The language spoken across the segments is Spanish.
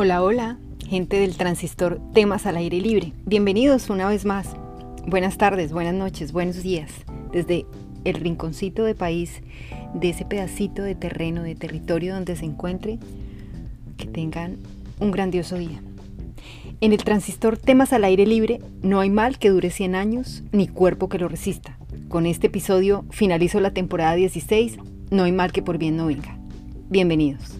Hola, hola, gente del transistor Temas al aire libre. Bienvenidos una vez más. Buenas tardes, buenas noches, buenos días. Desde el rinconcito de país, de ese pedacito de terreno, de territorio donde se encuentre, que tengan un grandioso día. En el transistor Temas al aire libre no hay mal que dure 100 años ni cuerpo que lo resista. Con este episodio finalizo la temporada 16, no hay mal que por bien no venga. Bienvenidos.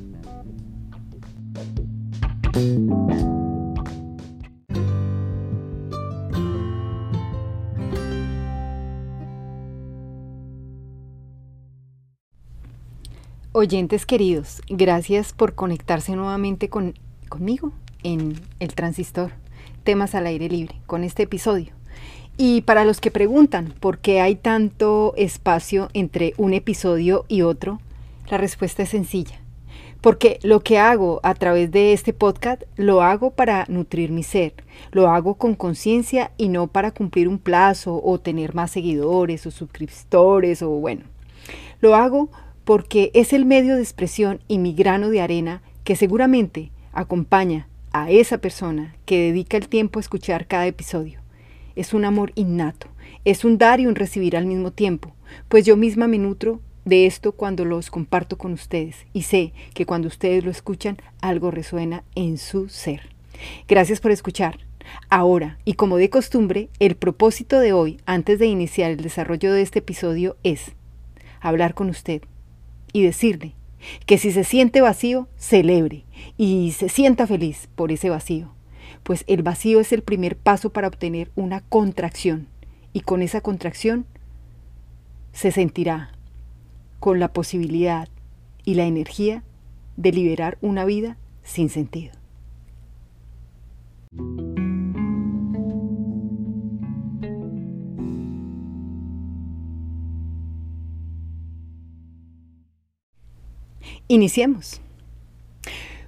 Oyentes queridos, gracias por conectarse nuevamente con, conmigo en el transistor, temas al aire libre, con este episodio. Y para los que preguntan por qué hay tanto espacio entre un episodio y otro, la respuesta es sencilla. Porque lo que hago a través de este podcast lo hago para nutrir mi ser, lo hago con conciencia y no para cumplir un plazo o tener más seguidores o suscriptores o bueno. Lo hago porque es el medio de expresión y mi grano de arena que seguramente acompaña a esa persona que dedica el tiempo a escuchar cada episodio. Es un amor innato, es un dar y un recibir al mismo tiempo, pues yo misma me nutro de esto cuando los comparto con ustedes y sé que cuando ustedes lo escuchan algo resuena en su ser. Gracias por escuchar. Ahora, y como de costumbre, el propósito de hoy, antes de iniciar el desarrollo de este episodio, es hablar con usted y decirle que si se siente vacío, celebre y se sienta feliz por ese vacío, pues el vacío es el primer paso para obtener una contracción y con esa contracción se sentirá con la posibilidad y la energía de liberar una vida sin sentido. Iniciemos.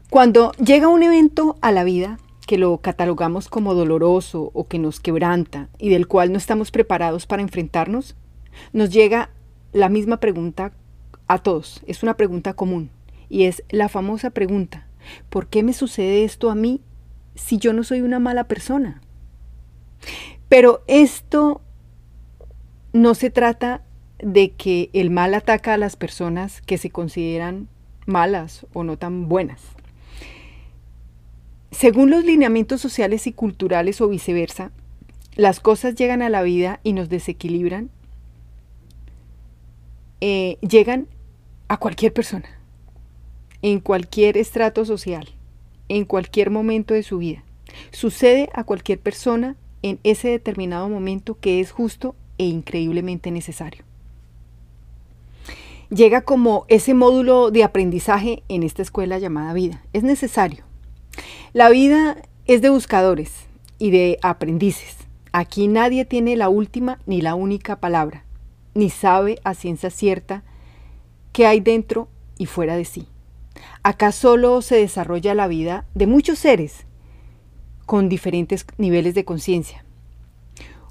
Cuando llega un evento a la vida que lo catalogamos como doloroso o que nos quebranta y del cual no estamos preparados para enfrentarnos, nos llega la misma pregunta a todos, es una pregunta común y es la famosa pregunta, ¿por qué me sucede esto a mí si yo no soy una mala persona? Pero esto no se trata de que el mal ataca a las personas que se consideran malas o no tan buenas. Según los lineamientos sociales y culturales o viceversa, las cosas llegan a la vida y nos desequilibran, eh, llegan a cualquier persona, en cualquier estrato social, en cualquier momento de su vida. Sucede a cualquier persona en ese determinado momento que es justo e increíblemente necesario. Llega como ese módulo de aprendizaje en esta escuela llamada vida. Es necesario. La vida es de buscadores y de aprendices. Aquí nadie tiene la última ni la única palabra, ni sabe a ciencia cierta qué hay dentro y fuera de sí. Acá solo se desarrolla la vida de muchos seres con diferentes niveles de conciencia,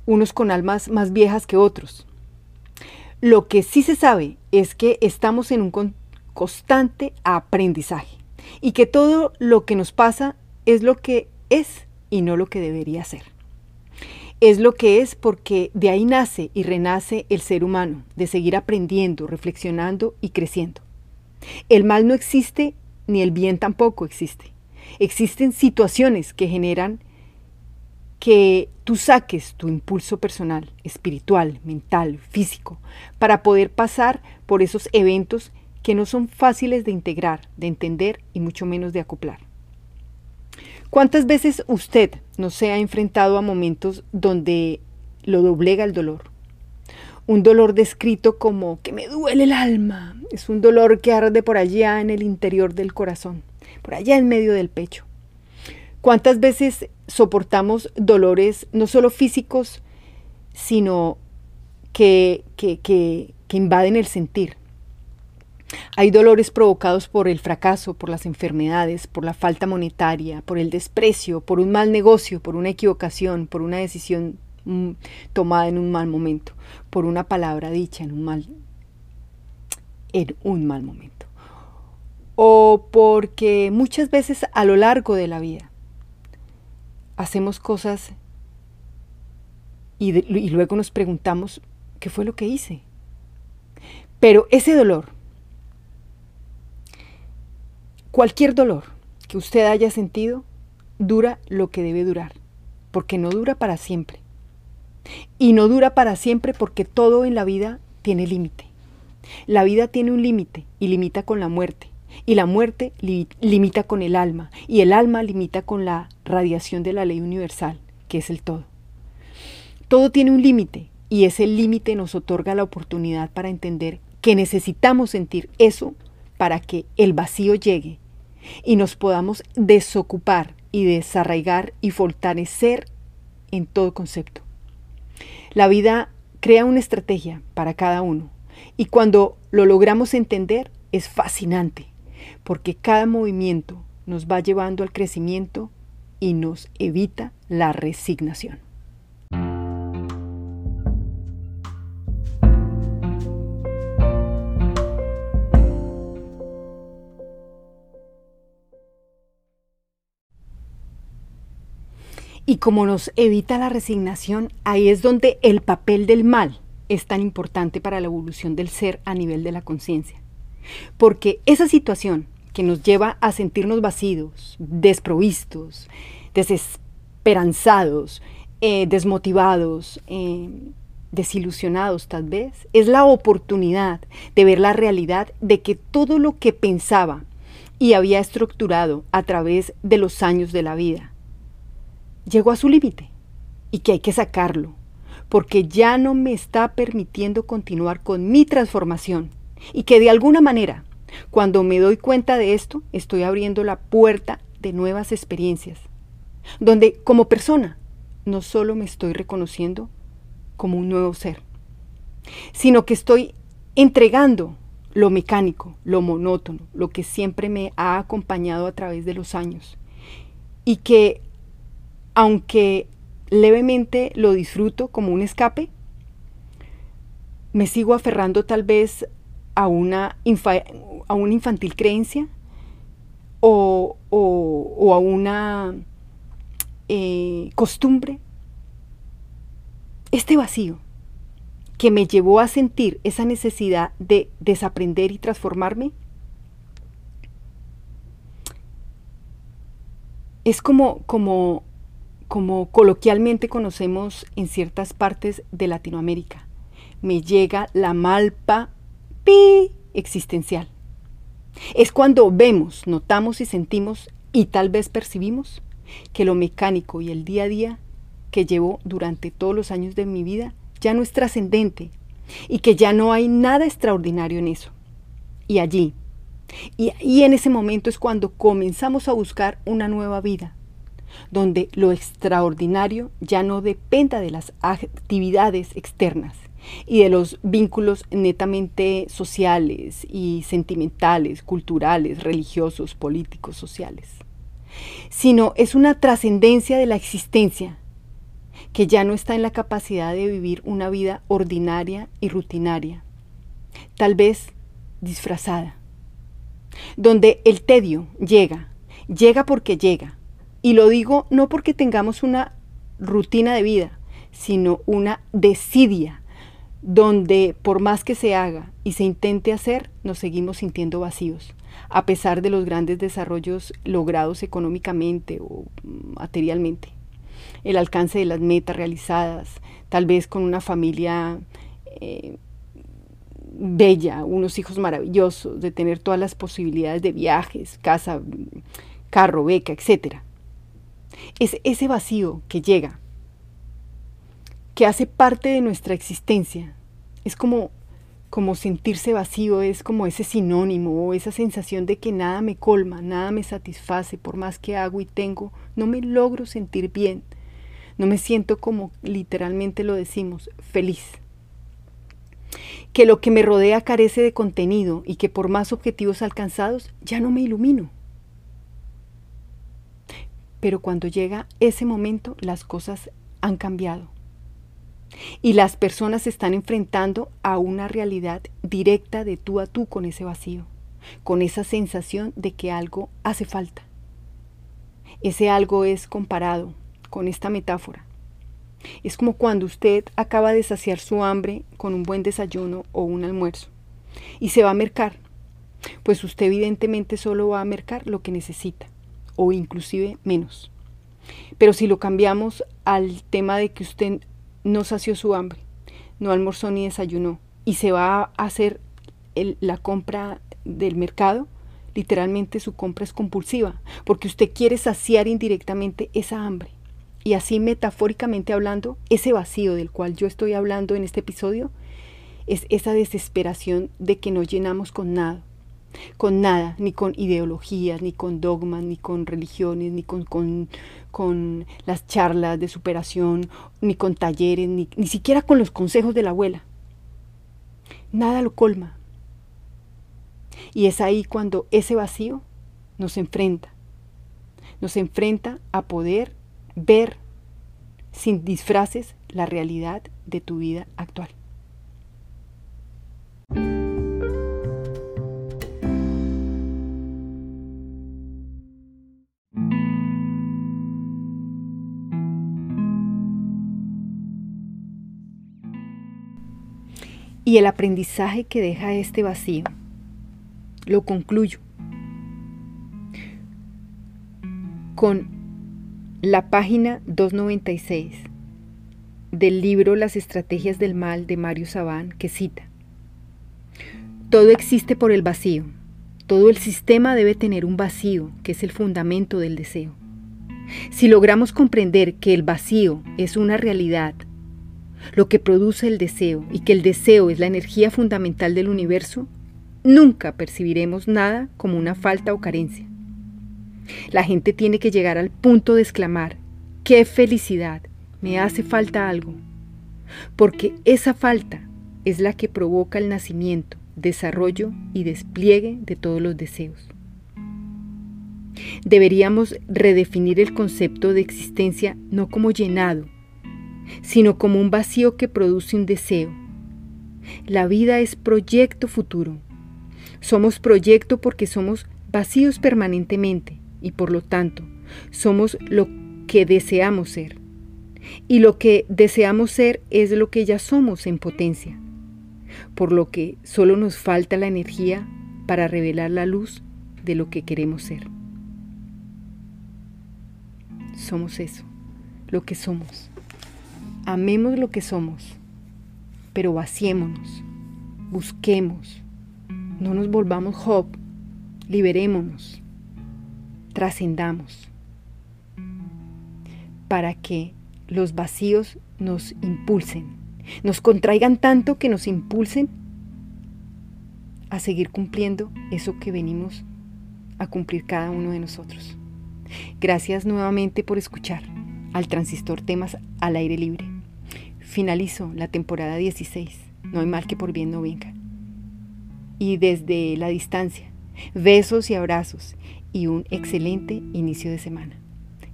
unos con almas más viejas que otros. Lo que sí se sabe es que estamos en un constante aprendizaje y que todo lo que nos pasa es lo que es y no lo que debería ser. Es lo que es porque de ahí nace y renace el ser humano, de seguir aprendiendo, reflexionando y creciendo. El mal no existe ni el bien tampoco existe. Existen situaciones que generan que tú saques tu impulso personal, espiritual, mental, físico, para poder pasar por esos eventos que no son fáciles de integrar, de entender y mucho menos de acoplar. ¿Cuántas veces usted no se ha enfrentado a momentos donde lo doblega el dolor? Un dolor descrito como que me duele el alma. Es un dolor que arde por allá en el interior del corazón, por allá en medio del pecho. ¿Cuántas veces soportamos dolores no solo físicos, sino que, que, que, que invaden el sentir? Hay dolores provocados por el fracaso, por las enfermedades, por la falta monetaria, por el desprecio, por un mal negocio, por una equivocación, por una decisión mm, tomada en un mal momento, por una palabra dicha en un mal en un mal momento. o porque muchas veces a lo largo de la vida hacemos cosas y, y luego nos preguntamos, ¿qué fue lo que hice? Pero ese dolor, cualquier dolor que usted haya sentido, dura lo que debe durar, porque no dura para siempre. Y no dura para siempre porque todo en la vida tiene límite. La vida tiene un límite y limita con la muerte. Y la muerte limita con el alma. Y el alma limita con la radiación de la ley universal, que es el todo. Todo tiene un límite y ese límite nos otorga la oportunidad para entender que necesitamos sentir eso para que el vacío llegue y nos podamos desocupar y desarraigar y fortalecer en todo concepto. La vida crea una estrategia para cada uno y cuando lo logramos entender es fascinante porque cada movimiento nos va llevando al crecimiento y nos evita la resignación. Y como nos evita la resignación, ahí es donde el papel del mal es tan importante para la evolución del ser a nivel de la conciencia. Porque esa situación que nos lleva a sentirnos vacíos, desprovistos, desesperanzados, eh, desmotivados, eh, desilusionados tal vez, es la oportunidad de ver la realidad de que todo lo que pensaba y había estructurado a través de los años de la vida, llegó a su límite y que hay que sacarlo, porque ya no me está permitiendo continuar con mi transformación y que de alguna manera, cuando me doy cuenta de esto, estoy abriendo la puerta de nuevas experiencias, donde como persona no solo me estoy reconociendo como un nuevo ser, sino que estoy entregando lo mecánico, lo monótono, lo que siempre me ha acompañado a través de los años, y que aunque levemente lo disfruto como un escape, me sigo aferrando tal vez a una, a una infantil creencia o, a una eh, costumbre. Este vacío que me llevó a sentir esa necesidad de desaprender y transformarme, es como, como como coloquialmente conocemos en ciertas partes de Latinoamérica. Me llega la malpa pi existencial. Es cuando vemos, notamos y sentimos y tal vez percibimos que lo mecánico y el día a día que llevo durante todos los años de mi vida ya no es trascendente y que ya no hay nada extraordinario en eso. Y allí, y, y en ese momento es cuando comenzamos a buscar una nueva vida, donde lo extraordinario ya no dependa de las actividades externas y de los vínculos netamente sociales y sentimentales, culturales, religiosos, políticos, sociales, sino es una trascendencia de la existencia que ya no está en la capacidad de vivir una vida ordinaria y rutinaria, tal vez disfrazada, donde el tedio llega, llega porque llega, y lo digo no porque tengamos una rutina de vida, sino una desidia, donde por más que se haga y se intente hacer, nos seguimos sintiendo vacíos, a pesar de los grandes desarrollos logrados económicamente o materialmente. El alcance de las metas realizadas, tal vez con una familia eh, bella, unos hijos maravillosos, de tener todas las posibilidades de viajes, casa, carro, beca, etcétera es ese vacío que llega, que hace parte de nuestra existencia. Es como, como sentirse vacío, es como ese sinónimo o esa sensación de que nada me colma, nada me satisface, por más que hago y tengo, no me logro sentir bien. No me siento como literalmente lo decimos, feliz. Que lo que me rodea carece de contenido y que por más objetivos alcanzados ya no me ilumino. Pero cuando llega ese momento, las cosas han cambiado. Y las personas se están enfrentando a una realidad directa de tú a tú con ese vacío. con esa sensación de que algo hace falta. Ese algo es comparado con esta metáfora. Es como cuando usted acaba de saciar su hambre con un buen desayuno o un almuerzo y se va a mercar. Pues usted evidentemente solo va a mercar lo que necesita o inclusive menos. Pero si lo cambiamos al tema de que usted no sació su hambre, no almorzó ni desayunó y se va a hacer la compra del mercado, literalmente su compra es compulsiva, porque usted quiere saciar indirectamente esa hambre. Y así metafóricamente hablando, ese vacío del cual yo estoy hablando en este episodio es esa desesperación de que no llenamos con nada, con nada, ni con ideologías, ni con dogmas, ni con religiones, ni con, con, las charlas de superación, ni con talleres, ni, ni siquiera con los consejos de la abuela. Nada lo colma. Y es ahí cuando ese vacío nos enfrenta. Nos enfrenta a poder ver sin disfraces la realidad de tu vida actual. Y el aprendizaje que deja este vacío, lo concluyo con la página 296 del libro Las estrategias del mal de Mario Sabán que cita, Todo existe por el vacío, todo el sistema debe tener un vacío que es el fundamento del deseo. Si logramos comprender que el vacío es una realidad, lo que produce el deseo y que el deseo es la energía fundamental del universo, nunca percibiremos nada como una falta o carencia. La gente tiene que llegar al punto de exclamar, ¡qué felicidad! Me hace falta algo. Porque esa falta es la que provoca el nacimiento, desarrollo y despliegue de todos los deseos. Deberíamos redefinir el concepto de existencia no como llenado, sino como un vacío que produce un deseo. La vida es proyecto futuro. Somos proyecto porque somos vacíos permanentemente y por lo tanto somos lo que deseamos ser. Y lo que deseamos ser es lo que ya somos en potencia, por lo que solo nos falta la energía para revelar la luz de lo que queremos ser. Somos eso, lo que somos. Amemos lo que somos, pero vaciémonos, busquemos, no nos volvamos Job, liberémonos trascendamos, para que los vacíos nos impulsen, nos contraigan tanto que nos impulsen a seguir cumpliendo eso que venimos a cumplir cada uno de nosotros. Gracias nuevamente por escuchar al transistor temas al aire libre. Finalizo la temporada 16. No hay mal que por bien no venga. Y desde la distancia, besos y abrazos y un excelente inicio de semana.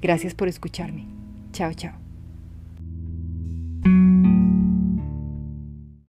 Gracias por escucharme. Chao, chao.